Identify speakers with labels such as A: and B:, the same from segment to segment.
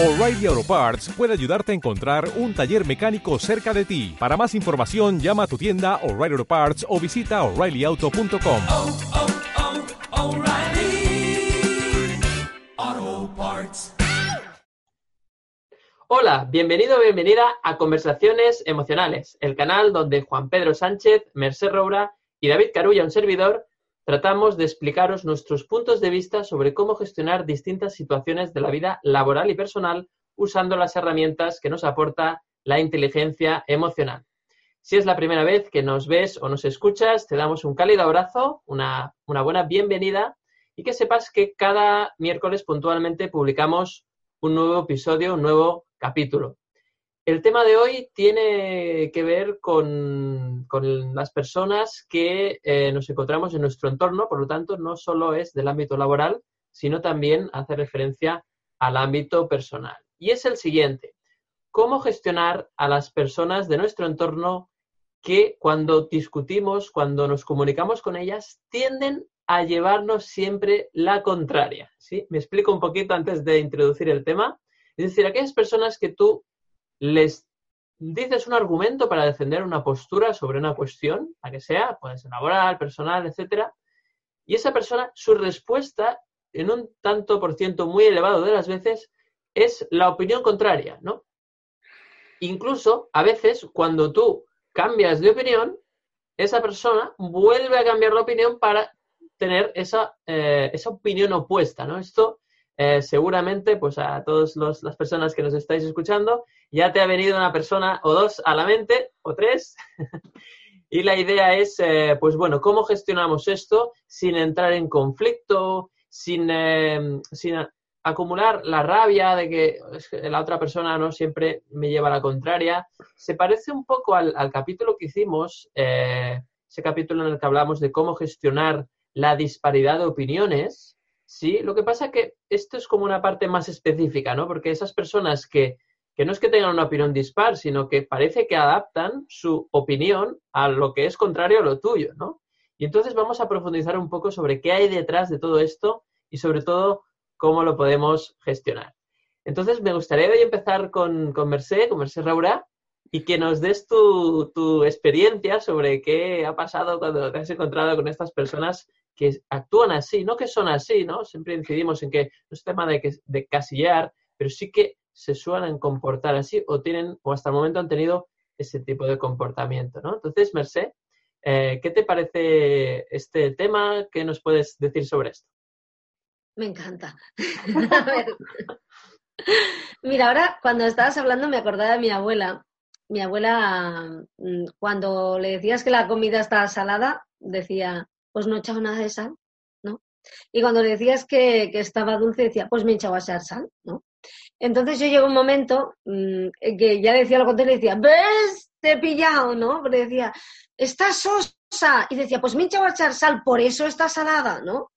A: O'Reilly Auto Parts puede ayudarte a encontrar un taller mecánico cerca de ti. Para más información, llama a tu tienda O'Reilly Auto Parts o visita oreillyauto.com.
B: oh, oh, Parts.
C: Hola, bienvenido o bienvenida a Conversaciones Emocionales, el canal donde Juan Pedro Sánchez, Merced Roura y David Carulla, un servidor, tratamos de explicaros nuestros puntos de vista sobre cómo gestionar distintas situaciones de la vida laboral y personal usando las herramientas que nos aporta la inteligencia emocional. Si es la primera vez que nos ves o nos escuchas, te damos un cálido abrazo, una, buena bienvenida y que sepas que cada miércoles puntualmente publicamos un nuevo episodio, un nuevo capítulo. El tema de hoy tiene que ver con, las personas que eh, nos encontramos en nuestro entorno, por lo tanto, no solo es del ámbito laboral, sino también hace referencia al ámbito personal. Y es el siguiente, ¿cómo gestionar a las personas de nuestro entorno que cuando discutimos, cuando nos comunicamos con ellas, tienden a llevarnos siempre la contraria? ¿sí? Me explico un poquito antes de introducir el tema. Es decir, aquellas personas que tú les dices un argumento para defender una postura sobre una cuestión, la que sea, puede ser laboral, personal, etcétera, y esa persona, su respuesta, en un tanto por ciento muy elevado de las veces, es la opinión contraria, ¿no? Incluso, a veces, cuando tú cambias de opinión, esa persona vuelve a cambiar la opinión para tener esa, eh, esa opinión opuesta, ¿no? Esto eh, seguramente, pues a todas las personas que nos estáis escuchando, ya te ha venido una persona o dos a la mente, o tres. y la idea es, eh, pues bueno, ¿cómo gestionamos esto sin entrar en conflicto, sin, eh, sin acumular la rabia de que la otra persona no siempre me lleva a la contraria? Se parece un poco al, al capítulo que hicimos, ese capítulo en el que hablamos de cómo gestionar la disparidad de opiniones, Sí, lo que pasa es que esto es como una parte más específica, ¿no? Porque esas personas que, que, no es que tengan una opinión dispar, sino que parece que adaptan su opinión a lo que es contrario a lo tuyo, ¿no? Y entonces vamos a profundizar un poco sobre qué hay detrás de todo esto y sobre todo cómo lo podemos gestionar. Entonces me gustaría hoy empezar con, con Merced, con Merced Raura, y que nos des tu, tu experiencia sobre qué ha pasado cuando te has encontrado con estas personas que actúan así, no que son así, ¿no? Siempre incidimos en que no es tema de, que, de casillar, pero sí que se suelen comportar así o tienen, o hasta el momento han tenido ese tipo de comportamiento, ¿no? Entonces, Merced, eh, ¿qué te parece este tema? ¿Qué nos puedes decir sobre esto?
D: Me encanta. A ver. Mira, ahora cuando estabas hablando me acordaba de mi abuela. Mi abuela, cuando le decías que la comida estaba salada, decía, pues no echado nada de sal, ¿no? Y cuando le decías que, que estaba dulce, decía, pues me he echado a echar sal, ¿no? Entonces yo llegó un momento mmm, que ya decía lo contrario, decía, ¿ves? Te he pillado, ¿no? Pero decía, está sosa. Y decía, pues me he echado a echar sal, por eso está salada, ¿no?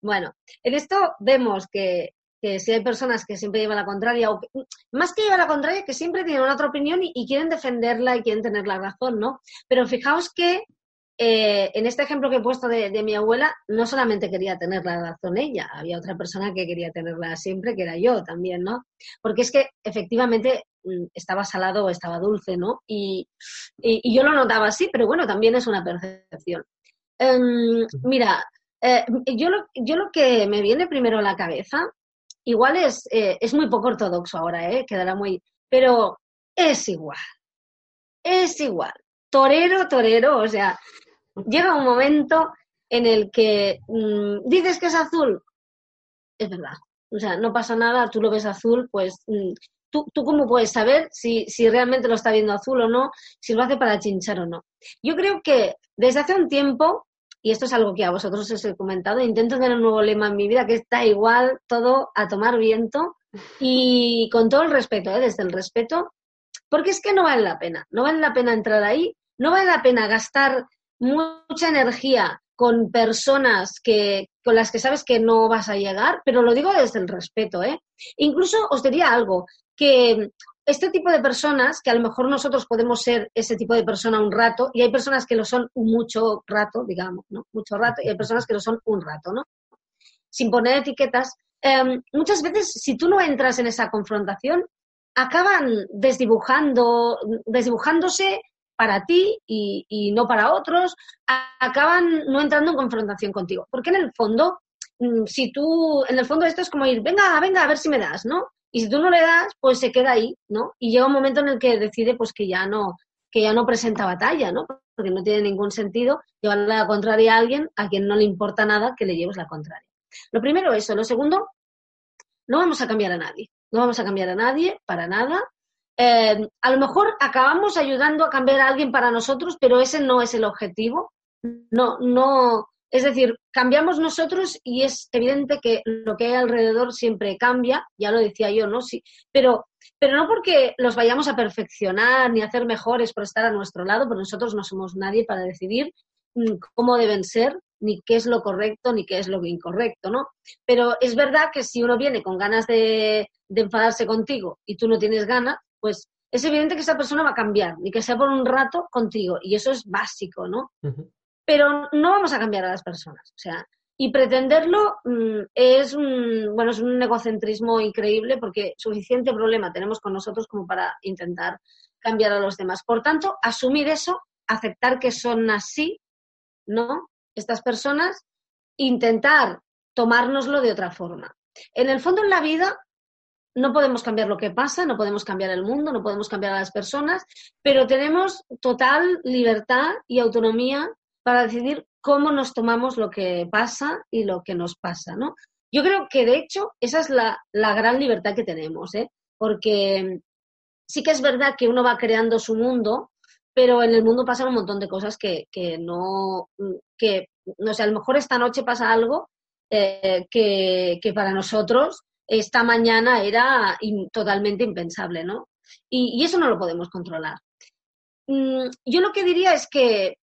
D: Bueno, en esto vemos que, que si hay personas que siempre llevan la contraria, o que, más que llevar la contraria, que siempre tienen una otra opinión y, quieren defenderla y quieren tener la razón, ¿no? Pero fijaos que eh, en este ejemplo que he puesto de, de, mi abuela, no solamente quería tener la razón ella, había otra persona que quería tenerla siempre, que era yo también, ¿no? Porque es que efectivamente estaba salado o estaba dulce, ¿no? Y, y, y yo lo notaba así, pero bueno, también es una percepción. Um, mira, eh, yo, lo, yo lo que me viene primero a la cabeza, igual es, eh, es muy poco ortodoxo ahora, ¿eh? Quedará muy... Pero es igual. Es igual. Torero, torero, o sea, llega un momento en el que mmm, dices que es azul, es verdad. O sea, no pasa nada, tú lo ves azul, pues mmm, ¿tú, tú cómo puedes saber si, si realmente lo está viendo azul o no, si lo hace para chinchar o no. Yo creo que desde hace un tiempo, y esto es algo que a vosotros os he comentado, intento tener un nuevo lema en mi vida que está igual todo a tomar viento y con todo el respeto, ¿eh? desde el respeto, porque es que no vale la pena, no vale la pena entrar ahí, no vale la pena gastar mucha energía con personas que, con las que sabes que no vas a llegar, pero lo digo desde el respeto, ¿eh? Incluso os diría algo, que este tipo de personas, que a lo mejor nosotros podemos ser ese tipo de persona un rato, y hay personas que lo son mucho rato, digamos, ¿no? Mucho rato, y hay personas que lo son un rato, ¿no? Sin poner etiquetas, em, muchas veces si tú no entras en esa confrontación, acaban desdibujando, desdibujándose para ti y, no para otros, acaban no entrando en confrontación contigo. Porque en el fondo, mm, si tú, en el fondo esto es como ir, venga, venga, a ver si me das, ¿no? Y si tú no le das, pues se queda ahí, ¿no? Y llega un momento en el que decide pues que ya no, que ya no presenta batalla, ¿no? Porque no tiene ningún sentido llevarle la contraria a alguien a quien no le importa nada que le lleves la contraria. Lo primero eso. Lo segundo, no vamos a cambiar a nadie. No vamos a cambiar a nadie para nada. Eh, a lo mejor acabamos ayudando a cambiar a alguien para nosotros, pero ese no es el objetivo. No, no, es decir, cambiamos nosotros y es evidente que lo que hay alrededor siempre cambia, ya lo decía yo, ¿no? Sí, pero, pero no porque los vayamos a perfeccionar ni a hacer mejores por estar a nuestro lado, porque nosotros no somos nadie para decidir mm, cómo deben ser, ni qué es lo correcto, ni qué es lo incorrecto, ¿no? Pero es verdad que si uno viene con ganas de, de enfadarse contigo y tú no tienes ganas, pues es evidente que esa persona va a cambiar, ni que sea por un rato contigo, y eso es básico, ¿no? Pero no vamos a cambiar a las personas, o sea, y pretenderlo mm, es un, bueno, es un egocentrismo increíble porque suficiente problema tenemos con nosotros como para intentar cambiar a los demás. Por tanto, asumir eso, aceptar que son así, ¿no? Estas personas, intentar tomárnoslo de otra forma. En el fondo, en la vida, no podemos cambiar lo que pasa, no podemos cambiar el mundo, no podemos cambiar a las personas, pero tenemos total libertad y autonomía para decidir cómo nos tomamos lo que pasa y lo que nos pasa, ¿no? Yo creo que, de hecho, esa es la, gran libertad que tenemos, ¿eh? Porque sí que es verdad que uno va creando su mundo, pero en el mundo pasan un montón de cosas que, no, que, no sé, a lo mejor esta noche pasa algo eh, que, que para nosotros esta mañana era totalmente impensable, ¿no? Y, eso no lo podemos controlar. Mm, yo lo que diría es que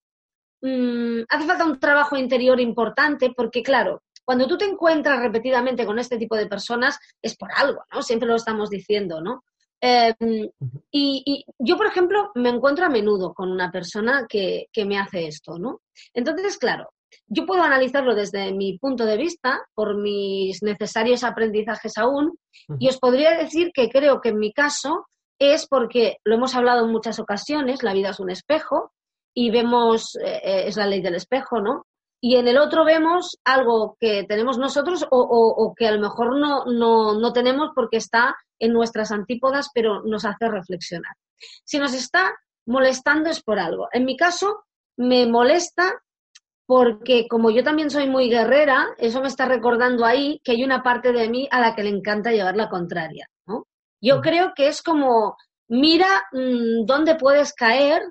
D: mm, hace falta un trabajo interior importante porque, claro, cuando tú te encuentras repetidamente con este tipo de personas es por algo, ¿no? Siempre lo estamos diciendo, ¿no? Em, y, yo, por ejemplo, me encuentro a menudo con una persona que, que me hace esto, ¿no? Entonces, claro, yo puedo analizarlo desde mi punto de vista, por mis necesarios aprendizajes aún, y os podría decir que creo que en mi caso es porque lo hemos hablado en muchas ocasiones, la vida es un espejo y vemos, eh, eh, es la ley del espejo, ¿no? Y en el otro vemos algo que tenemos nosotros o, que a lo mejor no, no tenemos porque está en nuestras antípodas, pero nos hace reflexionar. Si nos está molestando es por algo. En mi caso, me molesta porque como yo también soy muy guerrera, eso me está recordando ahí que hay una parte de mí a la que le encanta llevar la contraria, ¿no? Yo creo que es como, mira mm, dónde puedes caer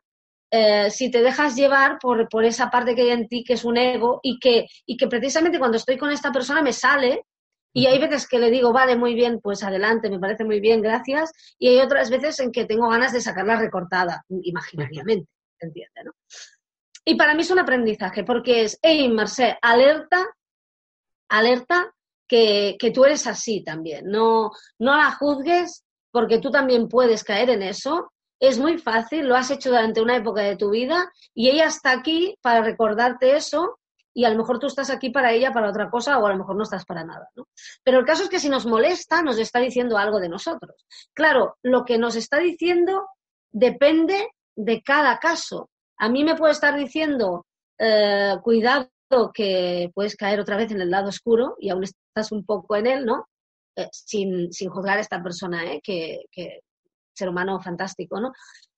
D: eh, si te dejas llevar por, por, esa parte que hay en ti, que es un ego, y que, y que precisamente cuando estoy con esta persona me sale, y hay veces que le digo, vale, muy bien, pues adelante, me parece muy bien, gracias, y hay otras veces en que tengo ganas de sacarla recortada, imaginariamente, ¿entiendes? ¿no? Y para mí es un aprendizaje, porque es, hey, Marcé, alerta, alerta que, que, tú eres así también. No, no la juzgues porque tú también puedes caer en eso. Es muy fácil, lo has hecho durante una época de tu vida y ella está aquí para recordarte eso y a lo mejor tú estás aquí para ella para otra cosa o a lo mejor no estás para nada. ¿no? Pero el caso es que si nos molesta, nos está diciendo algo de nosotros. Claro, lo que nos está diciendo depende de cada caso. A mí me puede estar diciendo, eh, cuidado que puedes caer otra vez en el lado oscuro y aún estás un poco en él, ¿no? Eh, sin, sin, juzgar a esta persona, ¿eh? Que, que, ser humano fantástico, ¿no?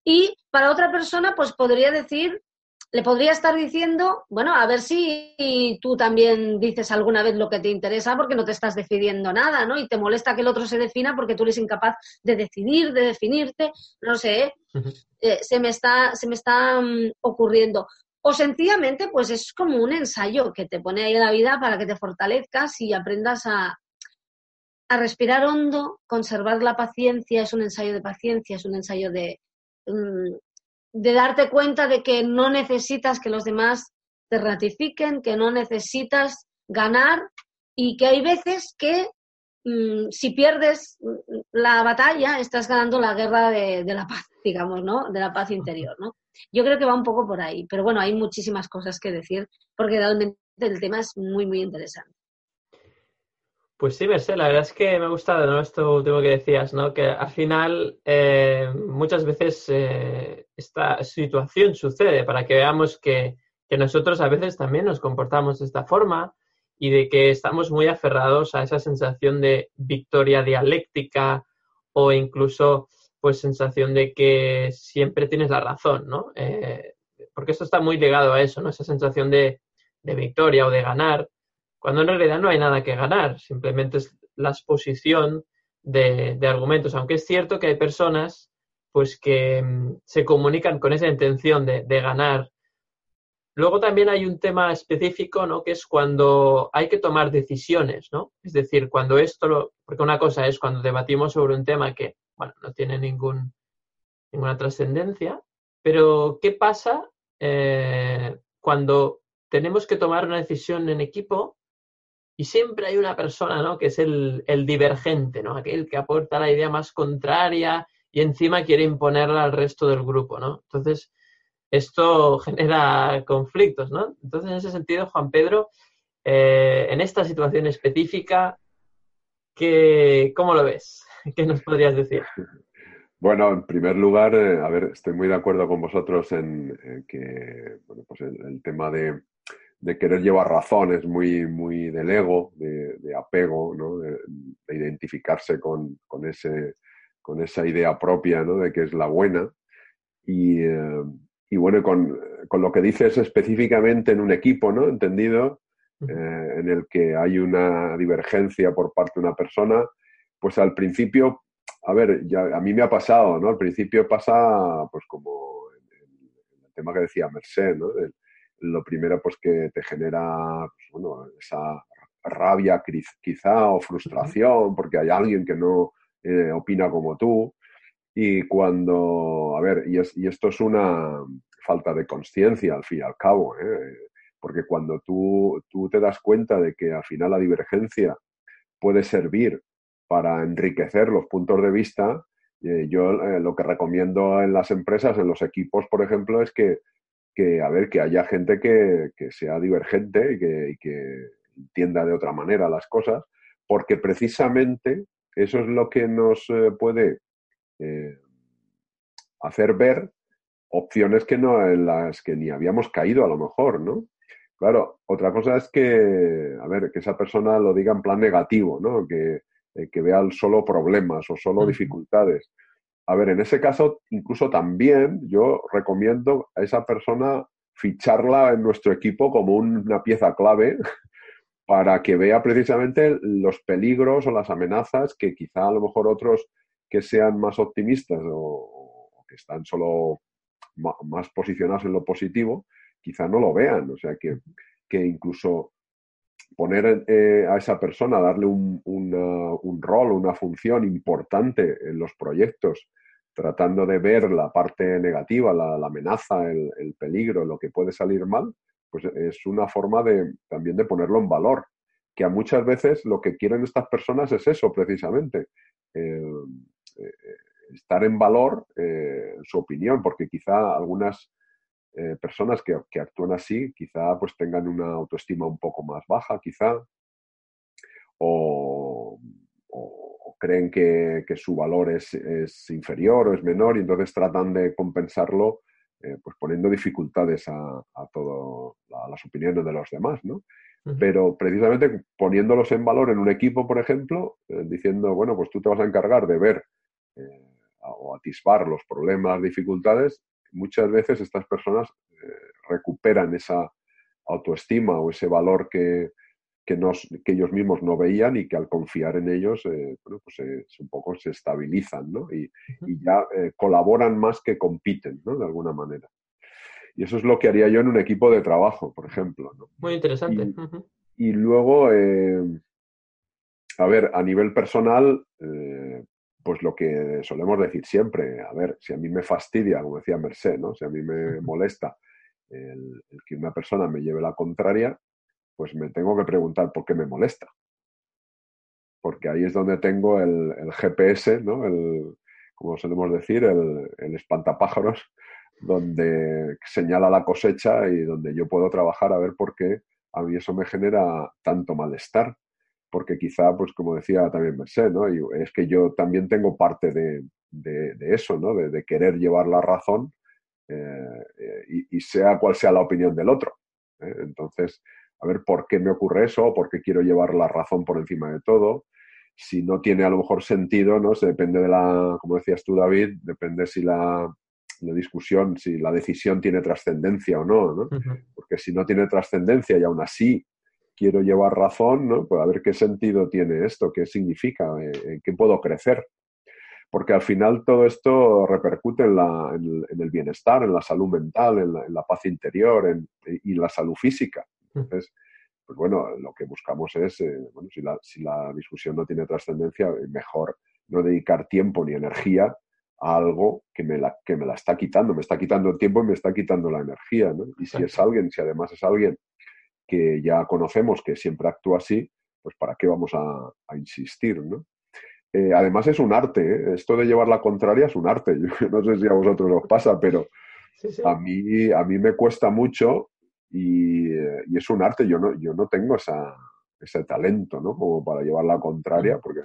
D: Y para otra persona, pues podría decir, le podría estar diciendo, bueno, a ver si tú también dices alguna vez lo que te interesa porque no te estás decidiendo nada, ¿no? Y te molesta que el otro se defina porque tú eres incapaz de decidir, de definirte, no sé, ¿eh? Eh, se me está, se me está mm, ocurriendo. O sencillamente, pues es como un ensayo que te pone ahí en la vida para que te fortalezcas y aprendas a, a respirar hondo, conservar la paciencia, es un ensayo de paciencia, es un ensayo de, mm, de darte cuenta de que no necesitas que los demás te ratifiquen, que no necesitas ganar y que hay veces que mm, si pierdes la batalla, estás ganando la guerra de, de, la paz, digamos, ¿no? De la paz interior, ¿no? Yo creo que va un poco por ahí, pero bueno, hay muchísimas cosas que decir porque realmente el tema es muy, muy interesante.
C: Pues sí, Merced, la verdad es que me ha gustado ¿no? esto último que decías, ¿no? que al final eh, muchas veces eh, esta situación sucede para que veamos que, que nosotros a veces también nos comportamos de esta forma y de que estamos muy aferrados a esa sensación de victoria dialéctica o incluso pues sensación de que siempre tienes la razón, ¿no? Eh, porque esto está muy ligado a eso, ¿no? Esa sensación de, de victoria o de ganar, cuando en realidad no hay nada que ganar, simplemente es la exposición de, argumentos, aunque es cierto que hay personas pues que mm, se comunican con esa intención de, de ganar. Luego también hay un tema específico, ¿no? Que es cuando hay que tomar decisiones, ¿no? Es decir, cuando esto, lo, porque una cosa es cuando debatimos sobre un tema que, bueno, no tiene ningún, ninguna trascendencia, pero ¿qué pasa eh, cuando tenemos que tomar una decisión en equipo y siempre hay una persona, ¿no? Que es el, el divergente, ¿no? Aquel que aporta la idea más contraria y encima quiere imponerla al resto del grupo, ¿no? Entonces, esto genera conflictos, ¿no? Entonces, en ese sentido, Juan Pedro, eh, en esta situación específica, ¿qué, ¿cómo lo ves? ¿Qué nos podrías decir?
E: Bueno, en primer lugar, eh, a ver, estoy muy de acuerdo con vosotros en, que bueno, pues el tema de, de, querer llevar razón es muy, muy del ego, de, de apego, ¿no? de, de identificarse con, con, ese, con esa idea propia ¿no? de que es la buena. Y, eh, y bueno, con, con, lo que dices específicamente en un equipo, ¿no? Entendido, eh, en el que hay una divergencia por parte de una persona, pues al principio a ver, ya, a mí me ha pasado, ¿no? Al principio pasa, pues como el tema que decía Merced, ¿no? El, lo primero, pues que te genera, pues, bueno, esa rabia quizá o frustración porque hay alguien que no eh, opina como tú. Y cuando, a ver, y, es, y esto es una falta de conciencia al fin y al cabo, ¿eh? porque cuando tú, tú te das cuenta de que al final la divergencia puede servir para enriquecer los puntos de vista. Eh, yo lo que recomiendo en las empresas, en los equipos, por ejemplo, es que, que a ver, que haya gente que, que sea divergente y que, y que, entienda de otra manera las cosas, porque precisamente eso es lo que nos eh, puede eh, hacer ver opciones que no en las que ni habíamos caído a lo mejor, ¿no? Claro, otra cosa es que, a ver, que esa persona lo diga en plan negativo, ¿no? Que, eh, que vean solo problemas o solo dificultades. A ver, en ese caso, incluso también yo recomiendo a esa persona ficharla en nuestro equipo como una pieza clave para que vea precisamente los peligros o las amenazas que quizá a lo mejor otros que sean más optimistas o, que están solo más posicionados en lo positivo, quizá no lo vean. O sea, que, que incluso poner eh, a esa persona, darle un, un, rol, una función importante en los proyectos, tratando de ver la parte negativa, la, la amenaza, el, el, peligro, lo que puede salir mal, pues es una forma de también de ponerlo en valor, que a muchas veces lo que quieren estas personas es eso precisamente, eh, eh, estar en valor eh, su opinión, porque quizá algunas eh, personas que, que, actúan así quizá pues tengan una autoestima un poco más baja, quizá, o, o, o creen que, que, su valor es, es, inferior o es menor y entonces tratan de compensarlo eh, pues poniendo dificultades a, a todas las opiniones de los demás, ¿no? Pero precisamente poniéndolos en valor en un equipo, por ejemplo, eh, diciendo, bueno, pues tú te vas a encargar de ver o atisbar los problemas, las dificultades, muchas veces estas personas eh, recuperan esa autoestima o ese valor que, que, nos, que, ellos mismos no veían y que al confiar en ellos, eh, bueno, pues eh, un poco se estabilizan ¿no? y, y, ya eh, colaboran más que compiten, ¿no? De alguna manera. Y eso es lo que haría yo en un equipo de trabajo, por ejemplo. ¿no?
C: Muy interesante.
E: Y, uh -huh. y luego, a ver, a nivel personal, pues lo que solemos decir siempre, a ver, si a mí me fastidia, como decía Merced, ¿no? Si a mí me molesta el, el, que una persona me lleve la contraria, pues me tengo que preguntar por qué me molesta. Porque ahí es donde tengo el, el GPS, ¿no? El, como solemos decir, el, el espantapájaros, donde señala la cosecha y donde yo puedo trabajar a ver por qué a mí eso me genera tanto malestar porque quizá, pues como decía también Merced, ¿no? Y es que yo también tengo parte de, de, eso, ¿no? De, querer llevar la razón eh, y, sea cual sea la opinión del otro. ¿eh? Entonces, a ver por qué me ocurre eso, por qué quiero llevar la razón por encima de todo. Si no tiene a lo mejor sentido, ¿no? Se depende de la, como decías tú, David, depende si la, la discusión, si la decisión tiene trascendencia o no, ¿no? Porque si no tiene trascendencia y aún así quiero llevar razón, ¿no? Pues a ver qué sentido tiene esto, qué significa, eh, en qué puedo crecer. Porque al final todo esto repercute en, la, en, el bienestar, en la salud mental, en la, paz interior en, y la salud física. Entonces, pues bueno, lo que buscamos es, eh, bueno, si la, si la discusión no tiene trascendencia, eh, mejor no dedicar tiempo ni energía a algo que me, la, que me la está quitando, me está quitando el tiempo y me está quitando la energía, ¿no? Y si es alguien, si además es alguien que ya conocemos que siempre actúa así, pues ¿para qué vamos a, insistir? ¿no? Eh, además es un arte, ¿eh? esto de llevar la contraria es un arte. Yo no sé si a vosotros os pasa, pero A, mí, a mí me cuesta mucho y, es un arte. Yo no, yo no tengo esa, ese talento ¿no? como para llevar la contraria, porque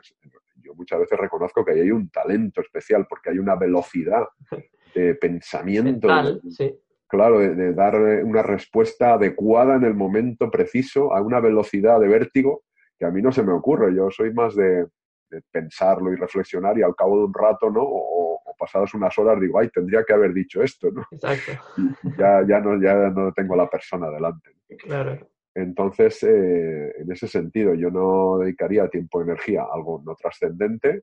E: yo muchas veces reconozco que ahí hay un talento especial, porque hay una velocidad de pensamiento. sí claro, de, dar eh, una respuesta adecuada en el momento preciso a una velocidad de vértigo que a mí no se me ocurre. Yo soy más de, pensarlo y reflexionar y al cabo de un rato, ¿no? O, pasadas unas horas digo, ay, tendría que haber dicho esto, ¿no?
C: Exacto.
E: ya, ya, no, ya no tengo a la persona delante.
C: Claro.
E: Entonces, eh, en ese sentido, yo no dedicaría tiempo y energía a algo no trascendente,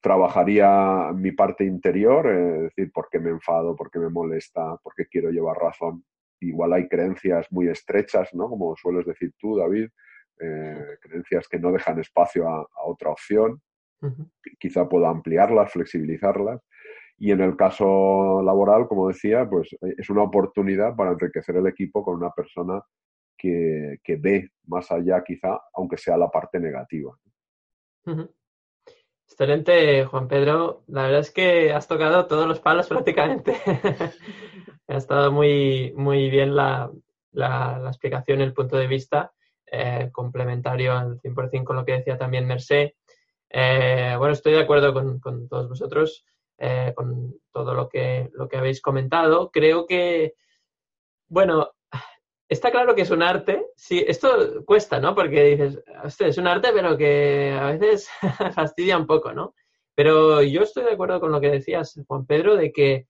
E: trabajaría mi parte interior, eh, es decir, por qué me enfado, por qué me molesta, por qué quiero llevar razón. Igual hay creencias muy estrechas, ¿no? Como sueles decir tú, David, eh, creencias que no dejan espacio a, otra opción. Quizá pueda ampliarlas, flexibilizarlas. Y en el caso laboral, como decía, pues eh, es una oportunidad para enriquecer el equipo con una persona que, que ve más allá, quizá, aunque sea la parte negativa.
C: Excelente, Juan Pedro. La verdad es que has tocado todos los palos prácticamente. ha estado muy, muy bien la, la, explicación, el punto de vista, eh, complementario al 100% con lo que decía también Mercé. Eh, bueno, estoy de acuerdo con, con todos vosotros, eh, con todo lo que, lo que habéis comentado. Creo que, bueno, está claro que es un arte. Sí, esto cuesta, ¿no? Porque dices, es un arte, pero que a veces fastidia un poco, ¿no? Pero yo estoy de acuerdo con lo que decías, Juan Pedro, de que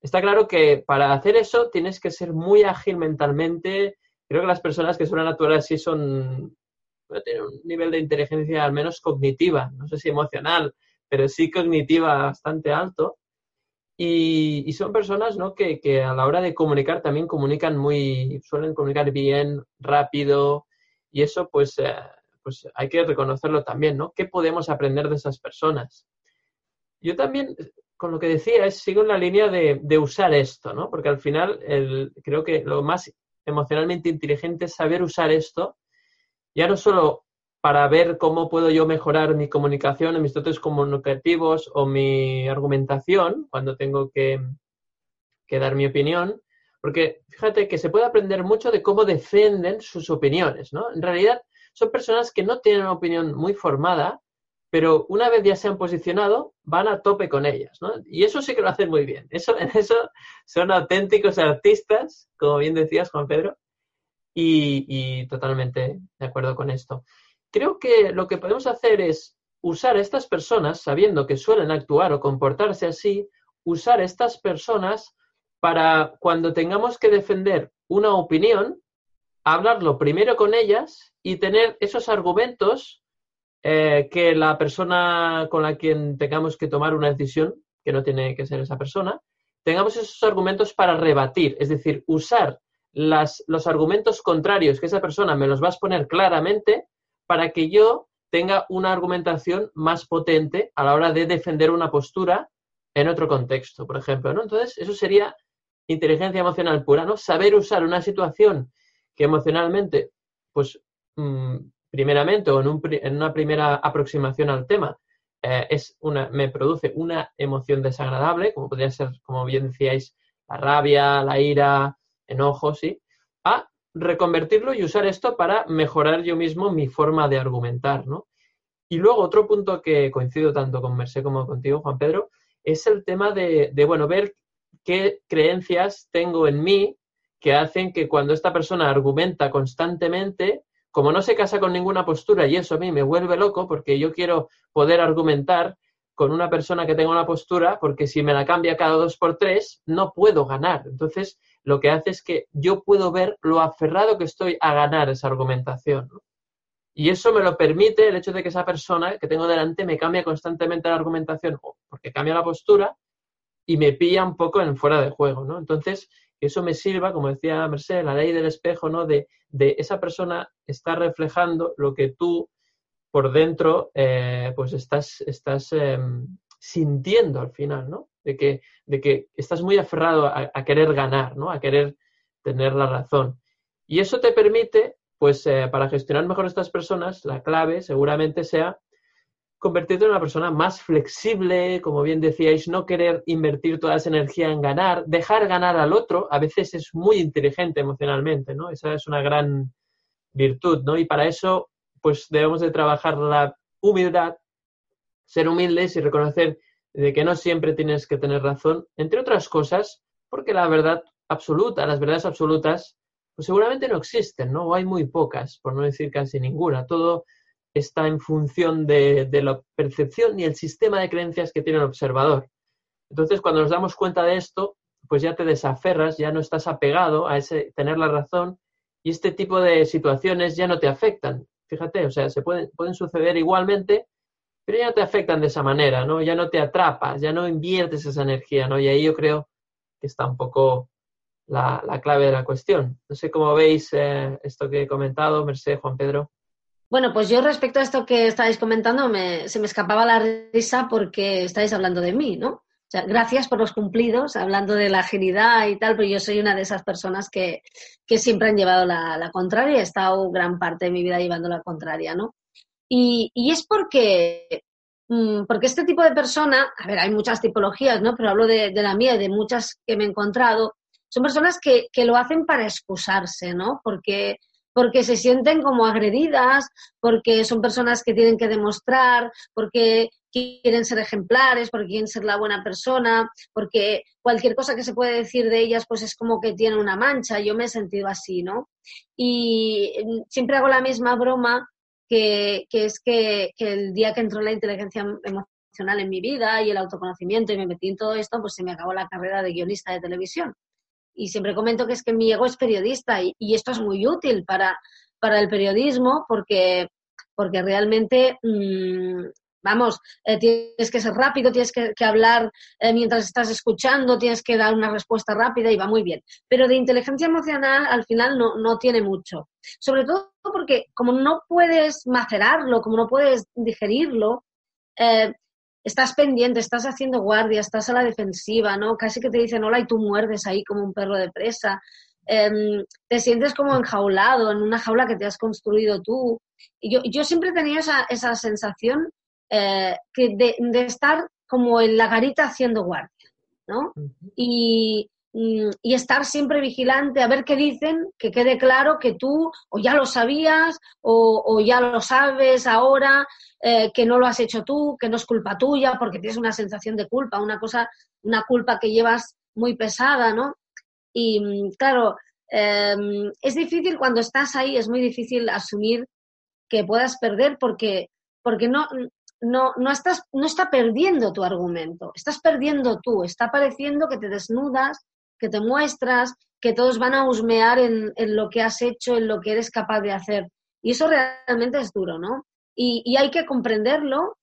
C: está claro que para hacer eso tienes que ser muy ágil mentalmente. Creo que las personas que suelen actuar así son tienen un nivel de inteligencia al menos cognitiva, no sé si emocional, pero sí cognitiva bastante alto. Y, son personas ¿no? que, que, a la hora de comunicar también comunican muy, suelen comunicar bien, rápido, y eso pues, eh, pues hay que reconocerlo también, ¿no? ¿Qué podemos aprender de esas personas? Yo también, con lo que decía, es, sigo en la línea de, de usar esto, ¿no? Porque al final el, creo que lo más emocionalmente inteligente es saber usar esto, ya no solo para ver cómo puedo yo mejorar mi comunicación, mis dotes comunicativos o mi argumentación cuando tengo que, dar mi opinión, porque fíjate que se puede aprender mucho de cómo defienden sus opiniones, ¿no? En realidad son personas que no tienen una opinión muy formada, pero una vez ya se han posicionado, van a tope con ellas, ¿no? Y eso sí que lo hacen muy bien. Eso, en eso son auténticos artistas, como bien decías, Juan Pedro, y, y totalmente de acuerdo con esto creo que lo que podemos hacer es usar a estas personas, sabiendo que suelen actuar o comportarse así, usar a estas personas para cuando tengamos que defender una opinión, hablarlo primero con ellas y tener esos argumentos eh, que la persona con la quien tengamos que tomar una decisión, que no tiene que ser esa persona, tengamos esos argumentos para rebatir, es decir, usar las, los argumentos contrarios que esa persona me los va a exponer claramente para que yo tenga una argumentación más potente a la hora de defender una postura en otro contexto, por ejemplo, ¿no? Entonces, eso sería inteligencia emocional pura, ¿no? Saber usar una situación que emocionalmente, pues, mm, primeramente o en, una primera aproximación al tema, eh, es una, me produce una emoción desagradable, como podría ser, como bien decíais, la rabia, la ira, enojo, ¿sí? Reconvertirlo y usar esto para mejorar yo mismo mi forma de argumentar, ¿no? Y luego otro punto que coincido tanto con Mercé como contigo, Juan Pedro, es el tema de, de, bueno, ver qué creencias tengo en mí que hacen que cuando esta persona argumenta constantemente, como no se casa con ninguna postura y eso a mí me vuelve loco porque yo quiero poder argumentar con una persona que tenga una postura porque si me la cambia cada dos por tres no puedo ganar. Entonces lo que hace es que yo puedo ver lo aferrado que estoy a ganar esa argumentación. ¿no? Y eso me lo permite el hecho de que esa persona que tengo delante me cambia constantemente la argumentación porque cambia la postura y me pilla un poco en fuera de juego, ¿no? Entonces, eso me sirva, como decía Mercedes, la ley del espejo, ¿no? De, de esa persona está reflejando lo que tú por dentro, eh, pues estás, estás eh, sintiendo al final, ¿no? De que, de que estás muy aferrado a, a, querer ganar, ¿no? A querer tener la razón. Y eso te permite, pues, eh, para gestionar mejor estas personas, la clave seguramente sea convertirte en una persona más flexible, como bien decíais, no querer invertir toda esa energía en ganar, dejar ganar al otro, a veces es muy inteligente emocionalmente, ¿no? Esa es una gran virtud, ¿no? Y para eso, pues debemos de trabajar la humildad, ser humildes y reconocer de que no siempre tienes que tener razón, entre otras cosas, porque la verdad absoluta, las verdades absolutas, pues seguramente no existen, ¿no? O hay muy pocas, por no decir casi ninguna. Todo está en función de, de, la percepción y el sistema de creencias que tiene el observador. Entonces, cuando nos damos cuenta de esto, pues ya te desaferras, ya no estás apegado a ese tener la razón y este tipo de situaciones ya no te afectan. Fíjate, o sea, se pueden, pueden suceder igualmente, pero ya no te afectan de esa manera, ¿no? Ya no te atrapas, ya no inviertes esa energía, ¿no? Y ahí yo creo que está un poco la, la clave de la cuestión. No sé cómo veis eh, esto que he comentado, Mercedes, Juan Pedro.
D: Bueno, pues yo respecto a esto que estáis comentando, me, se me escapaba la risa porque estáis hablando de mí, ¿no? O sea, gracias por los cumplidos, hablando de la agilidad y tal, pero yo soy una de esas personas que, que siempre han llevado la, la, contraria, he estado gran parte de mi vida llevando la contraria, ¿no? Y, es porque, mmm, porque este tipo de persona, a ver, hay muchas tipologías, ¿no? Pero hablo de, la mía y de muchas que me he encontrado, son personas que, que lo hacen para excusarse, ¿no? Porque porque se sienten como agredidas, porque son personas que tienen que demostrar, porque quieren ser ejemplares, porque quieren ser la buena persona, porque cualquier cosa que se puede decir de ellas pues es como que tiene una mancha. Yo me he sentido así, ¿no? Y siempre hago la misma broma que, es que, el día que entró la inteligencia emocional en mi vida y el autoconocimiento y me metí en todo esto, pues se me acabó la carrera de guionista de televisión y siempre comento que es que mi ego es periodista y, esto es muy útil para, para el periodismo porque, porque realmente, mmm, vamos, eh, tienes que ser rápido, tienes que, que hablar eh, mientras estás escuchando, tienes que dar una respuesta rápida y va muy bien. Pero de inteligencia emocional al final no, no tiene mucho. Sobre todo porque como no puedes macerarlo, como no puedes digerirlo, eh, estás pendiente, estás haciendo guardia, estás a la defensiva, ¿no? Casi que te dicen hola y tú muerdes ahí como un perro de presa. Eh, te sientes como enjaulado en una jaula que te has construido tú. Y yo, yo siempre he tenido esa, esa sensación eh, que de, de, estar como en la garita haciendo guardia, ¿no? Uh -huh. Y, y estar siempre vigilante a ver qué dicen, que quede claro que tú o ya lo sabías o, ya lo sabes ahora, eh, que no lo has hecho tú, que no es culpa tuya porque tienes una sensación de culpa, una cosa, una culpa que llevas muy pesada, ¿no? Y claro, eh, es difícil cuando estás ahí, es muy difícil asumir que puedas perder porque, porque no, no, no, estás, no está perdiendo tu argumento, estás perdiendo tú, está pareciendo que te desnudas, que te muestras, que todos van a husmear en, lo que has hecho, en lo que eres capaz de hacer. Y eso realmente es duro, ¿no? Y, y, hay que comprenderlo.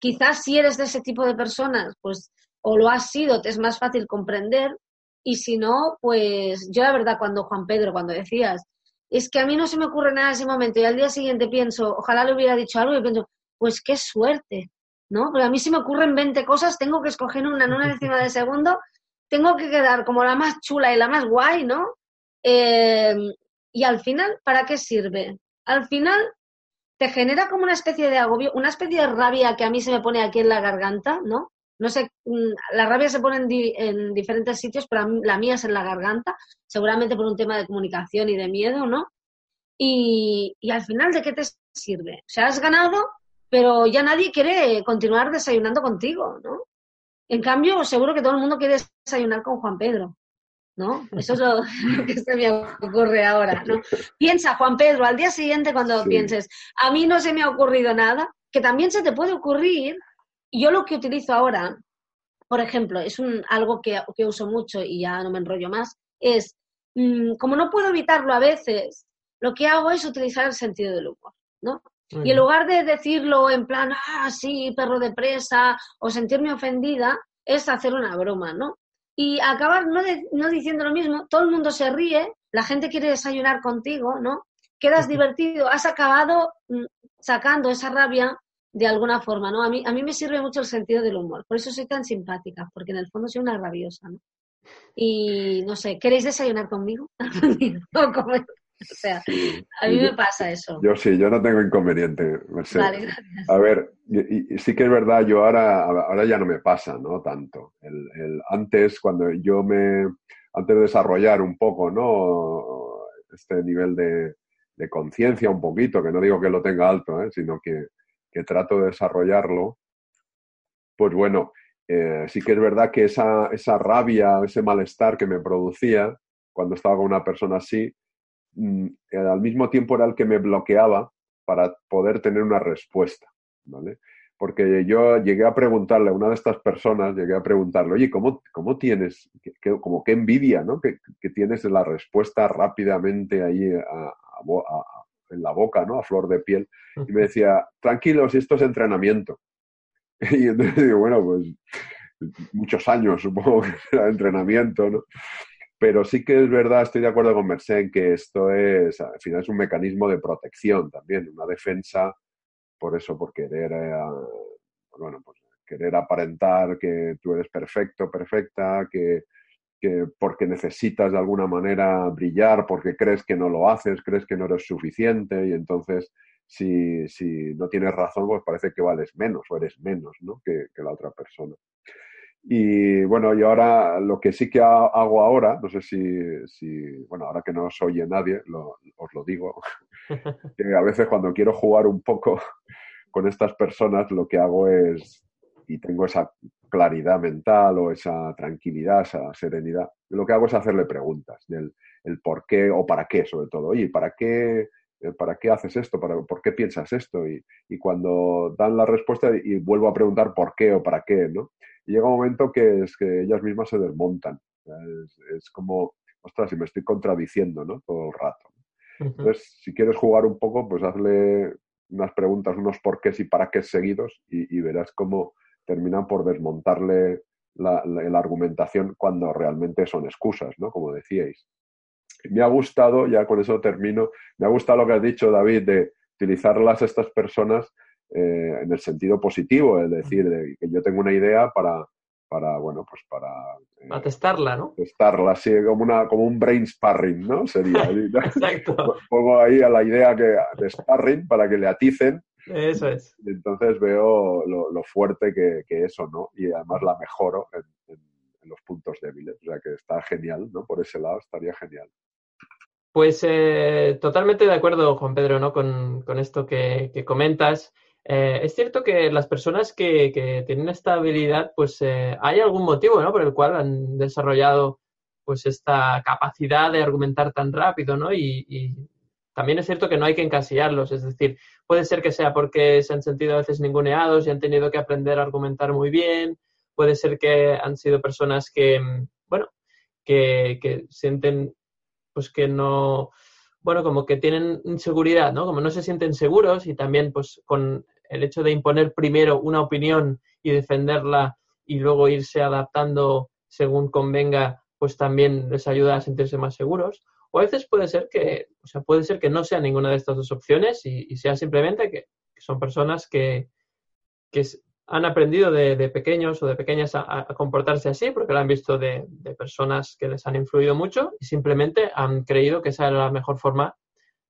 D: Quizás si eres de ese tipo de personas, pues o lo has sido, te es más fácil comprender. Y si no, pues yo la verdad cuando Juan Pedro, cuando decías, es que a mí no se me ocurre nada en ese momento y al día siguiente pienso, ojalá le hubiera dicho algo y pienso, pues qué suerte, ¿no? Porque a mí se me ocurren 20 cosas, tengo que escoger una en una décima de segundo tengo que quedar como la más chula y la más guay, ¿no? Eh, y al final, ¿para qué sirve? Al final te genera como una especie de agobio, una especie de rabia que a mí se me pone aquí en la garganta, ¿no? No sé, mm, la rabia se pone en, di- en diferentes sitios, pero la mía es en la garganta, seguramente por un tema de comunicación y de miedo, ¿no? Y, y al final, ¿de qué te sirve? O sea, has ganado, pero ya nadie quiere continuar desayunando contigo, ¿no? En cambio, seguro que todo el mundo quiere desayunar con Juan Pedro, ¿no? Eso es lo, lo que se me ocurre ahora, ¿no? Piensa, Juan Pedro, al día siguiente cuando
E: Sí.
D: pienses, a mí no se me ha ocurrido nada, que también se te puede ocurrir, y yo lo que utilizo ahora, por ejemplo, es un, algo que, que uso mucho y ya no me enrollo más, es, mm, como no puedo evitarlo a veces, lo que hago es utilizar el sentido del humor, ¿no? Y en lugar de decirlo en plan, ah, sí, perro de presa, o sentirme ofendida, es hacer una broma, ¿no? Y acabar no, de- no diciendo lo mismo, todo el mundo se ríe, la gente quiere desayunar contigo, ¿no? Quedas divertido, has acabado mm, sacando esa rabia de alguna forma, ¿no? A mí, a mí me sirve mucho el sentido del humor, por eso soy tan simpática, porque en el fondo soy una rabiosa, ¿no? Y no sé, ¿queréis desayunar conmigo? O comer. O sea,
E: Sí.
D: a mí
E: Y
D: me
E: yo-
D: pasa eso.
E: Yo sí, yo no tengo inconveniente, Mercedes.
D: Vale, gracias.
E: A ver, y, y sí que es verdad, yo ahora, ahora ya no me pasa, ¿no? Tanto. El, el- antes, cuando yo me, antes de desarrollar un poco, ¿no? Este nivel de, de conciencia un poquito, que no digo que lo tenga alto, ¿eh? sino que, que trato de desarrollarlo, pues bueno, eh, sí que es verdad que esa, esa rabia, ese malestar que me producía cuando estaba con una persona así, al mismo tiempo era el que me bloqueaba para poder tener una respuesta, ¿vale? Porque yo llegué a preguntarle a una de estas personas, llegué a preguntarle, oye, ¿cómo, cómo tienes, como qué envidia, ¿no? Que, que tienes la respuesta rápidamente ahí a- a en la boca, ¿no? A flor de piel. Y me decía, tranquilo, si esto es entrenamiento. Y entonces digo, bueno, pues muchos años supongo que será entrenamiento, ¿no? Pero sí que es verdad, estoy de acuerdo con Merced en que esto es, al final es un mecanismo de protección también, una defensa por eso, por querer, eh, bueno, pues querer aparentar que tú eres perfecto, perfecta, que, que porque necesitas de alguna manera brillar, porque crees que no lo haces, crees que no eres suficiente y entonces si, si no tienes razón, pues parece que vales menos o eres menos ¿no? que la otra persona. Y bueno, y ahora lo que sí que ha- hago ahora, no sé si, si bueno, ahora que no os oye nadie, lo- os lo digo, que a veces cuando quiero jugar un poco con estas personas, lo que hago es, y tengo esa claridad mental o esa tranquilidad, esa serenidad, lo que hago es hacerle preguntas del el por qué o para qué, sobre todo. Oye, ¿para qué, eh, ¿para qué haces esto? ¿Para, ¿Por qué piensas esto? Y, y cuando dan la respuesta y vuelvo a preguntar por qué o para qué, ¿no? Y llega un momento que es que ellas mismas se desmontan. Es, es como, ostras, si me estoy contradiciendo, ¿no? Todo el rato. Entonces, si quieres jugar un poco, pues hazle unas preguntas, unos porqués y para qué seguidos y, y verás cómo terminan por desmontarle la, la- la argumentación cuando realmente son excusas, ¿no? Como decíais. Me ha gustado, ya con eso termino, me ha gustado lo que has dicho, David, de utilizarlas estas personas eh, en el sentido positivo, es decir, de que yo tengo una idea para, para bueno, pues para eh,
C: testarla, ¿no?
E: testarla, así como, una, como un brain sparring, ¿no? Sería.
C: Exacto.
E: Pongo ahí a la idea que, de sparring para que le aticen
C: Eso es.
E: y entonces veo lo, lo fuerte que, que eso, ¿no? Y además la mejoro en, en- en los puntos débiles. O sea que está genial, ¿no? Por ese lado estaría genial.
C: Pues eh, totalmente de acuerdo, Juan Pedro, ¿no? Con, con esto que, que comentas. Eh, es cierto que las personas que, que tienen esta habilidad, pues eh, hay algún motivo, ¿no? Por el cual han desarrollado pues esta capacidad de argumentar tan rápido, ¿no? Y, y también es cierto que no hay que encasillarlos, es decir, puede ser que sea porque se han sentido a veces ninguneados y han tenido que aprender a argumentar muy bien, puede ser que han sido personas que, bueno, que, que sienten pues que no, bueno, como que tienen inseguridad, ¿no? Como no se sienten seguros y también pues con el hecho de imponer primero una opinión y defenderla y luego irse adaptando según convenga, pues también les ayuda a sentirse más seguros. O a veces puede ser que, o sea, puede ser que no sea ninguna de estas dos opciones y, sea simplemente que, son personas que, que han aprendido de, de pequeños o de pequeñas a, a comportarse así porque lo han visto de, de personas que les han influido mucho y simplemente han creído que esa era la mejor forma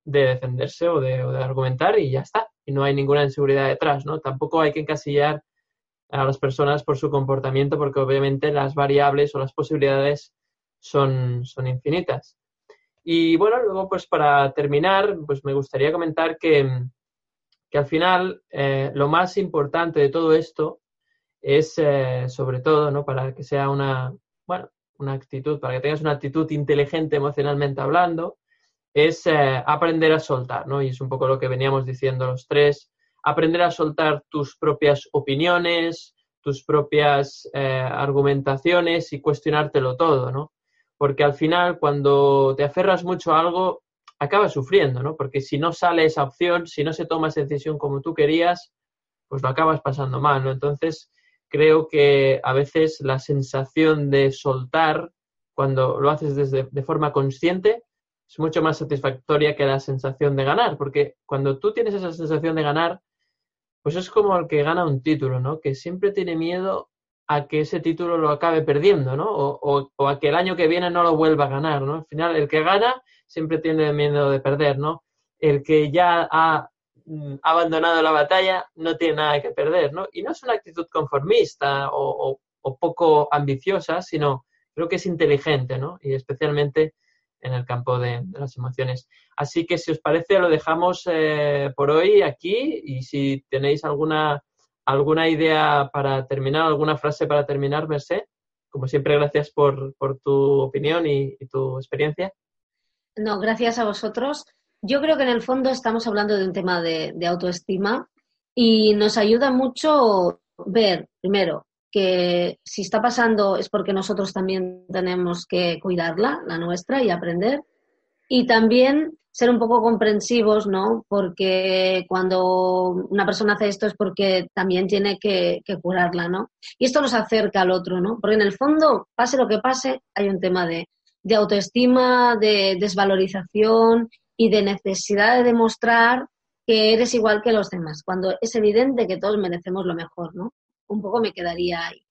C: de defenderse o de, o de argumentar y ya está. Y no hay ninguna inseguridad detrás, ¿no? Tampoco hay que encasillar a las personas por su comportamiento, porque obviamente las variables o las posibilidades son, son infinitas. Y bueno, luego pues para terminar, pues me gustaría comentar que, que al final eh, lo más importante de todo esto es eh, sobre todo, ¿no? Para que sea una, bueno, una actitud, para que tengas una actitud inteligente emocionalmente hablando, es eh, aprender a soltar, ¿no? Y es un poco lo que veníamos diciendo los tres, aprender a soltar tus propias opiniones, tus propias argumentaciones y cuestionártelo todo, ¿no? Porque al final, cuando te aferras mucho a algo, acabas sufriendo, ¿no? Porque si no sale esa opción, si no se toma esa decisión como tú querías, pues lo acabas pasando mal, ¿no? Entonces, creo que a veces la sensación de soltar, cuando lo haces desde, de forma consciente, es mucho más satisfactoria que la sensación de ganar, porque cuando tú tienes esa sensación de ganar, pues es como el que gana un título, ¿no? Que siempre tiene miedo a que ese título lo acabe perdiendo, ¿no? O, o, a que el año que viene no lo vuelva a ganar, ¿no? Al final, el que gana siempre tiene miedo de perder, ¿no? El que ya ha mm, abandonado la batalla no tiene nada que perder, ¿no? Y no es una actitud conformista o, o poco ambiciosa, sino creo que es inteligente, ¿no? Y especialmente en el campo de, las emociones. Así que si os parece, lo dejamos eh, por hoy aquí y si tenéis alguna ¿Alguna idea para terminar, alguna frase para terminar, Merced? Como siempre, gracias por, por tu opinión y, tu experiencia.
D: No, gracias a vosotros. Yo creo que en el fondo estamos hablando de un tema de autoestima y nos ayuda mucho ver, primero, que si está pasando es porque nosotros también tenemos que cuidarla, la nuestra, y aprender. Y también ser un poco comprensivos, ¿no? Porque cuando una persona hace esto es porque también tiene que, que, curarla, ¿no? Y esto nos acerca al otro, ¿no? Porque en el fondo, pase lo que pase, hay un tema de, de autoestima, de desvalorización y de necesidad de demostrar que eres igual que los demás, cuando es evidente que todos merecemos lo mejor, ¿no? Un poco me quedaría ahí.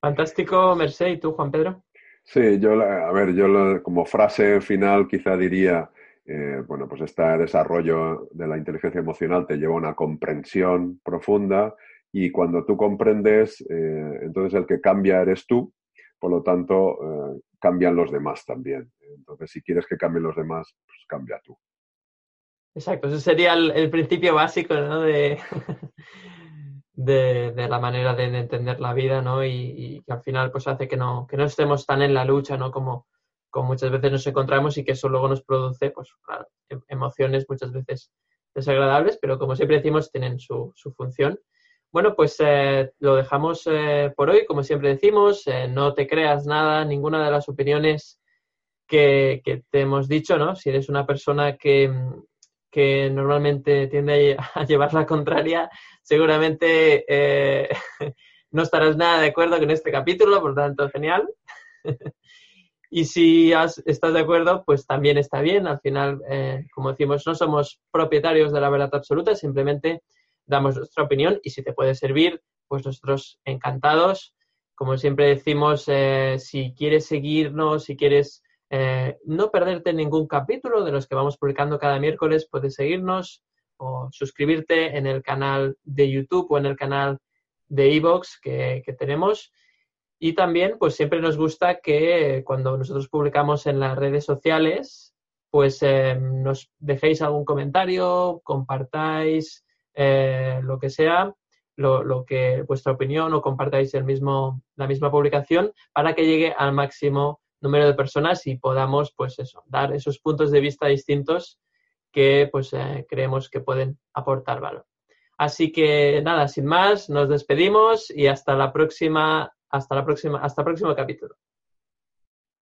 C: Fantástico, Merced. ¿Y tú, Juan Pedro?
E: Sí, yo, a ver, yo como frase final quizá diría, eh, bueno, pues este desarrollo de la inteligencia emocional te lleva a una comprensión profunda y cuando tú comprendes, eh, entonces el que cambia eres tú, por lo tanto, eh, cambian los demás también. Entonces, si quieres que cambien los demás, pues cambia tú.
C: Exacto, ese sería el, el principio básico ¿no? de, de, la manera de, entender la vida, ¿no? Y, que al final pues hace que no, que no estemos tan en la lucha, ¿no? Como, como muchas veces nos encontramos y que eso luego nos produce, pues claro, em, emociones muchas veces desagradables, pero como siempre decimos, tienen su, su función. Bueno, pues eh, lo dejamos eh, por hoy, como siempre decimos, eh, no te creas nada, ninguna de las opiniones que, que, te hemos dicho, ¿no? Si eres una persona que, que normalmente tiende a llevar la contraria, seguramente no estarás nada de acuerdo con este capítulo, por tanto, genial. Y si estás de acuerdo, pues también está bien. Al final, eh, como decimos, no somos propietarios de la verdad absoluta, simplemente damos nuestra opinión y si te puede servir, pues nosotros encantados. Como siempre decimos, eh, si quieres seguirnos, si quieres eh, no perderte ningún capítulo de los que vamos publicando cada miércoles, puedes seguirnos o suscribirte en el canal de YouTube o en el canal de Evox que, tenemos. Y también, pues siempre nos gusta que cuando nosotros publicamos en las redes sociales, pues eh, nos dejéis algún comentario, compartáis eh, lo que sea, lo, lo, que vuestra opinión o compartáis el mismo, la misma publicación para que llegue al máximo número de personas y podamos, pues eso, dar esos puntos de vista distintos que pues eh, creemos que pueden aportar valor. Así que nada, sin más, nos despedimos y hasta la próxima hasta la próxima, hasta el próximo capítulo.